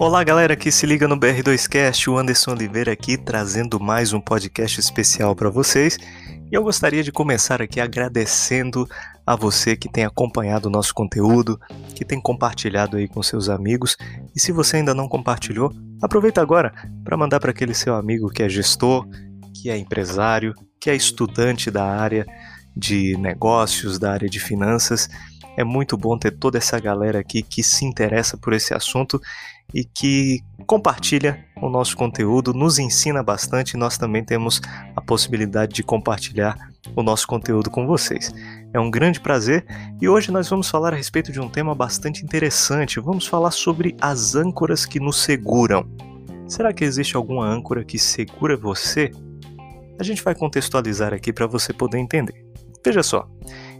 Olá, galera que se liga no BR2Cast, o Anderson Oliveira aqui trazendo mais um podcast especial para vocês. E eu gostaria de começar aqui agradecendo a você que tem acompanhado o nosso conteúdo, que tem compartilhado aí com seus amigos. E se você ainda não compartilhou, aproveita agora para mandar para aquele seu amigo que é gestor, que é empresário, que é estudante da área de negócios, da área de finanças. É muito bom ter toda essa galera aqui que se interessa por esse assunto e que compartilha o nosso conteúdo, nos ensina bastante e nós também temos a possibilidade de compartilhar o nosso conteúdo com vocês. É um grande prazer e hoje nós vamos falar a respeito de um tema bastante interessante. Vamos falar sobre as âncoras que nos seguram. Será que existe alguma âncora que segura você? A gente vai contextualizar aqui para você poder entender. Veja só,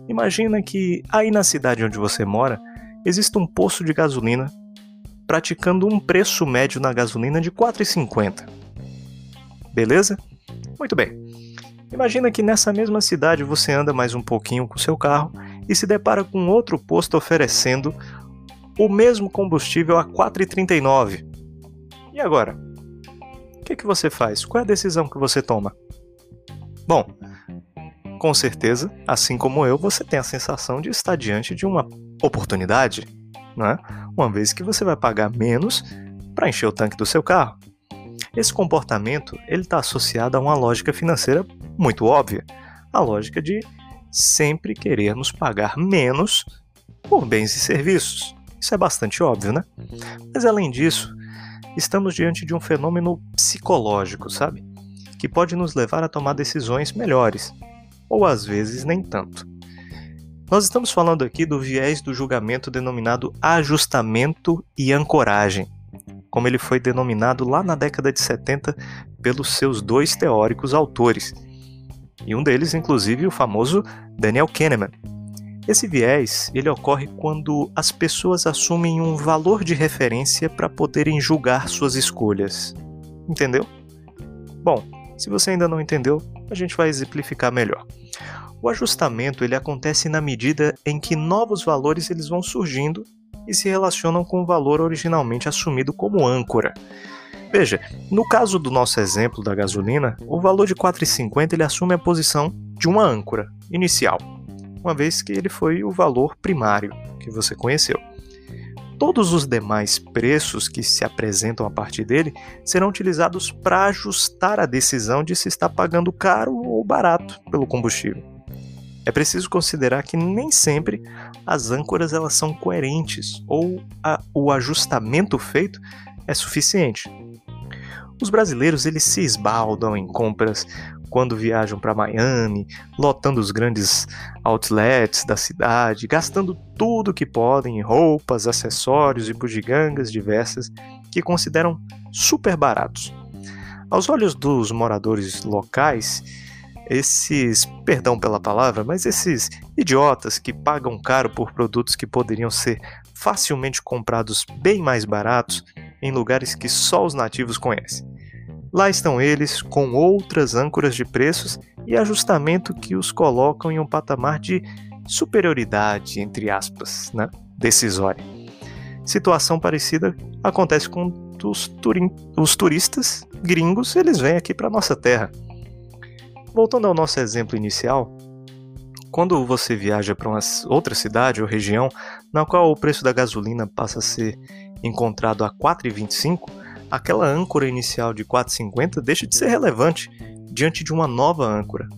imagina que aí na cidade onde você mora existe um poço de gasolina praticando um preço médio na gasolina de R$ 4,50. Beleza? Muito bem. Imagina que nessa mesma cidade você anda mais um pouquinho com seu carro e se depara com outro posto oferecendo o mesmo combustível a R$ 4,39. E agora? O que, que você faz? Qual é a decisão que você toma? Bom, com certeza, assim como eu, você tem a sensação de estar diante de uma oportunidade né? uma vez que você vai pagar menos para encher o tanque do seu carro. Esse comportamento está associado a uma lógica financeira muito óbvia, a lógica de sempre querermos pagar menos por bens e serviços. Isso é bastante óbvio, né? Mas além disso, estamos diante de um fenômeno psicológico, sabe? Que pode nos levar a tomar decisões melhores, ou às vezes nem tanto. Nós estamos falando aqui do viés do julgamento denominado ajustamento e ancoragem, como ele foi denominado lá na década de 70 pelos seus dois teóricos autores, e um deles, inclusive, o famoso Daniel Kahneman. Esse viés ele ocorre quando as pessoas assumem um valor de referência para poderem julgar suas escolhas. Entendeu? Bom, se você ainda não entendeu, a gente vai exemplificar melhor. O ajustamento ele acontece na medida em que novos valores eles vão surgindo e se relacionam com o valor originalmente assumido como âncora. Veja, no caso do nosso exemplo da gasolina, o valor de 4,50 ele assume a posição de uma âncora inicial, uma vez que ele foi o valor primário que você conheceu. Todos os demais preços que se apresentam a partir dele serão utilizados para ajustar a decisão de se está pagando caro ou barato pelo combustível. É preciso considerar que nem sempre as âncoras elas são coerentes ou a, o ajustamento feito é suficiente. Os brasileiros eles se esbaldam em compras quando viajam para Miami, lotando os grandes outlets da cidade, gastando tudo que podem em roupas, acessórios e bugigangas diversas que consideram super baratos. Aos olhos dos moradores locais, esses, perdão pela palavra, mas esses idiotas que pagam caro por produtos que poderiam ser facilmente comprados bem mais baratos em lugares que só os nativos conhecem. Lá estão eles com outras âncoras de preços e ajustamento que os colocam em um patamar de superioridade, entre aspas, né? decisória. Situação parecida acontece com os, turin os turistas gringos, eles vêm aqui para nossa terra Voltando ao nosso exemplo inicial, quando você viaja para uma outra cidade ou região na qual o preço da gasolina passa a ser encontrado a 4,25, aquela âncora inicial de 4,50 deixa de ser relevante diante de uma nova âncora.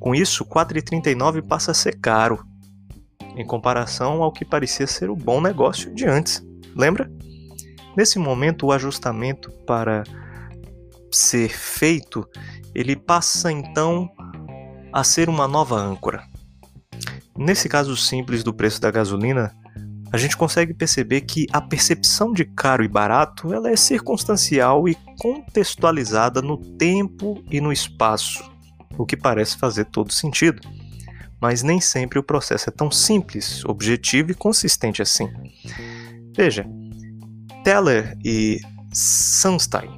Com isso, 4,39 passa a ser caro, em comparação ao que parecia ser o bom negócio de antes. Lembra? Nesse momento, o ajustamento para ser feito ele passa então a ser uma nova âncora. Nesse caso simples do preço da gasolina, a gente consegue perceber que a percepção de caro e barato ela é circunstancial e contextualizada no tempo e no espaço, o que parece fazer todo sentido. Mas nem sempre o processo é tão simples, objetivo e consistente assim. Veja, Teller e Sunstein,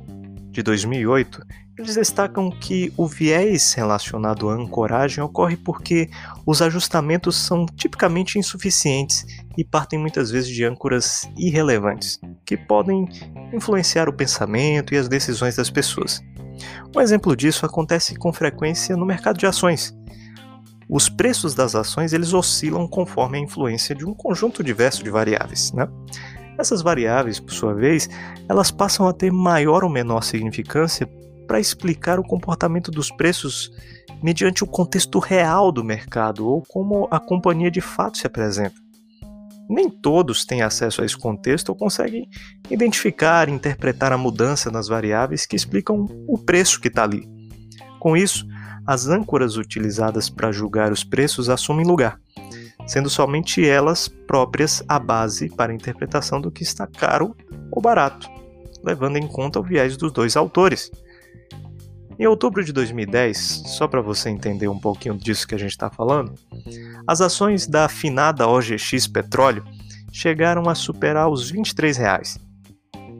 de 2008, Eles destacam que o viés relacionado à ancoragem ocorre porque os ajustamentos são tipicamente insuficientes e partem muitas vezes de âncoras irrelevantes, que podem influenciar o pensamento e as decisões das pessoas. Um exemplo disso acontece com frequência no mercado de ações. Os preços das ações eles oscilam conforme a influência de um conjunto diverso de variáveis. Né? Essas variáveis, por sua vez, elas passam a ter maior ou menor significância para explicar o comportamento dos preços mediante o contexto real do mercado ou como a companhia de fato se apresenta. Nem todos têm acesso a esse contexto ou conseguem identificar e interpretar a mudança nas variáveis que explicam o preço que está ali. Com isso, as âncoras utilizadas para julgar os preços assumem lugar, sendo somente elas próprias a base para a interpretação do que está caro ou barato, levando em conta o viés dos dois autores. Em outubro de 2010, só para você entender um pouquinho disso que a gente está falando, as ações da afinada OGX Petróleo chegaram a superar os 23 reais.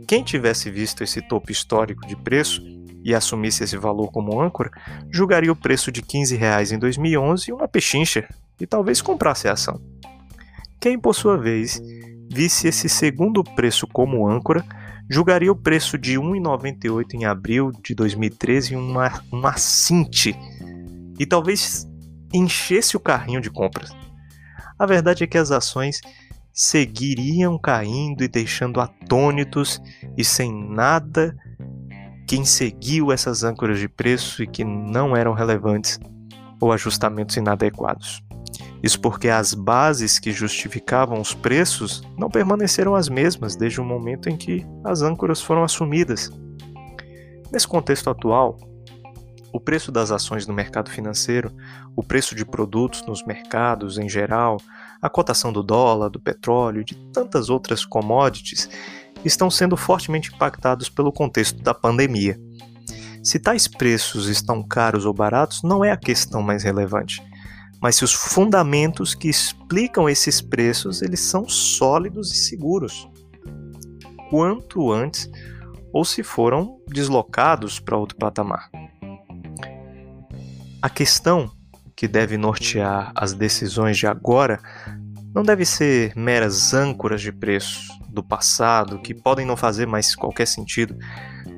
Quem tivesse visto esse topo histórico de preço e assumisse esse valor como âncora, julgaria o preço de 15 reais em 2011 uma pechincha e talvez comprasse a ação. Quem, por sua vez, visse esse segundo preço como âncora, julgaria o preço de 1,98 em abril de 2013 uma, uma e talvez enchesse o carrinho de compras. A verdade é que as ações seguiriam caindo e deixando atônitos e sem nada quem seguiu essas âncoras de preço e que não eram relevantes ou ajustamentos inadequados. Isso porque as bases que justificavam os preços não permaneceram as mesmas desde o momento em que as âncoras foram assumidas. Nesse contexto atual, o preço das ações no mercado financeiro, o preço de produtos nos mercados em geral, a cotação do dólar, do petróleo e de tantas outras commodities estão sendo fortemente impactados pelo contexto da pandemia. Se tais preços estão caros ou baratos não é a questão mais relevante mas se os fundamentos que explicam esses preços eles são sólidos e seguros. Quanto antes ou se foram deslocados para outro patamar. A questão que deve nortear as decisões de agora não deve ser meras âncoras de preço do passado que podem não fazer mais qualquer sentido,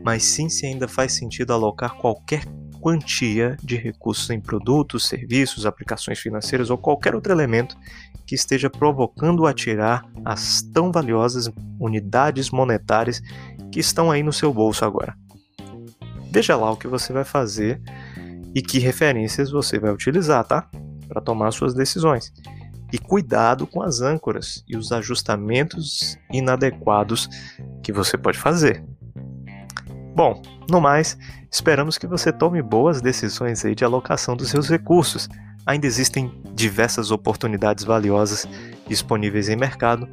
mas sim se ainda faz sentido alocar qualquer quantia de recursos em produtos, serviços, aplicações financeiras ou qualquer outro elemento que esteja provocando a tirar as tão valiosas unidades monetárias que estão aí no seu bolso agora. Veja lá o que você vai fazer e que referências você vai utilizar, tá? Para tomar suas decisões. E cuidado com as âncoras e os ajustamentos inadequados que você pode fazer. Bom, no mais, esperamos que você tome boas decisões aí de alocação dos seus recursos. Ainda existem diversas oportunidades valiosas disponíveis em mercado.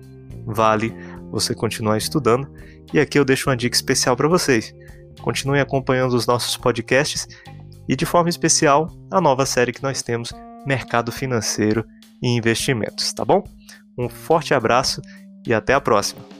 Vale você continuar estudando. E aqui eu deixo uma dica especial para vocês. Continuem acompanhando os nossos podcasts e, de forma especial, a nova série que nós temos, Mercado Financeiro e Investimentos, tá bom? Um forte abraço e até a próxima!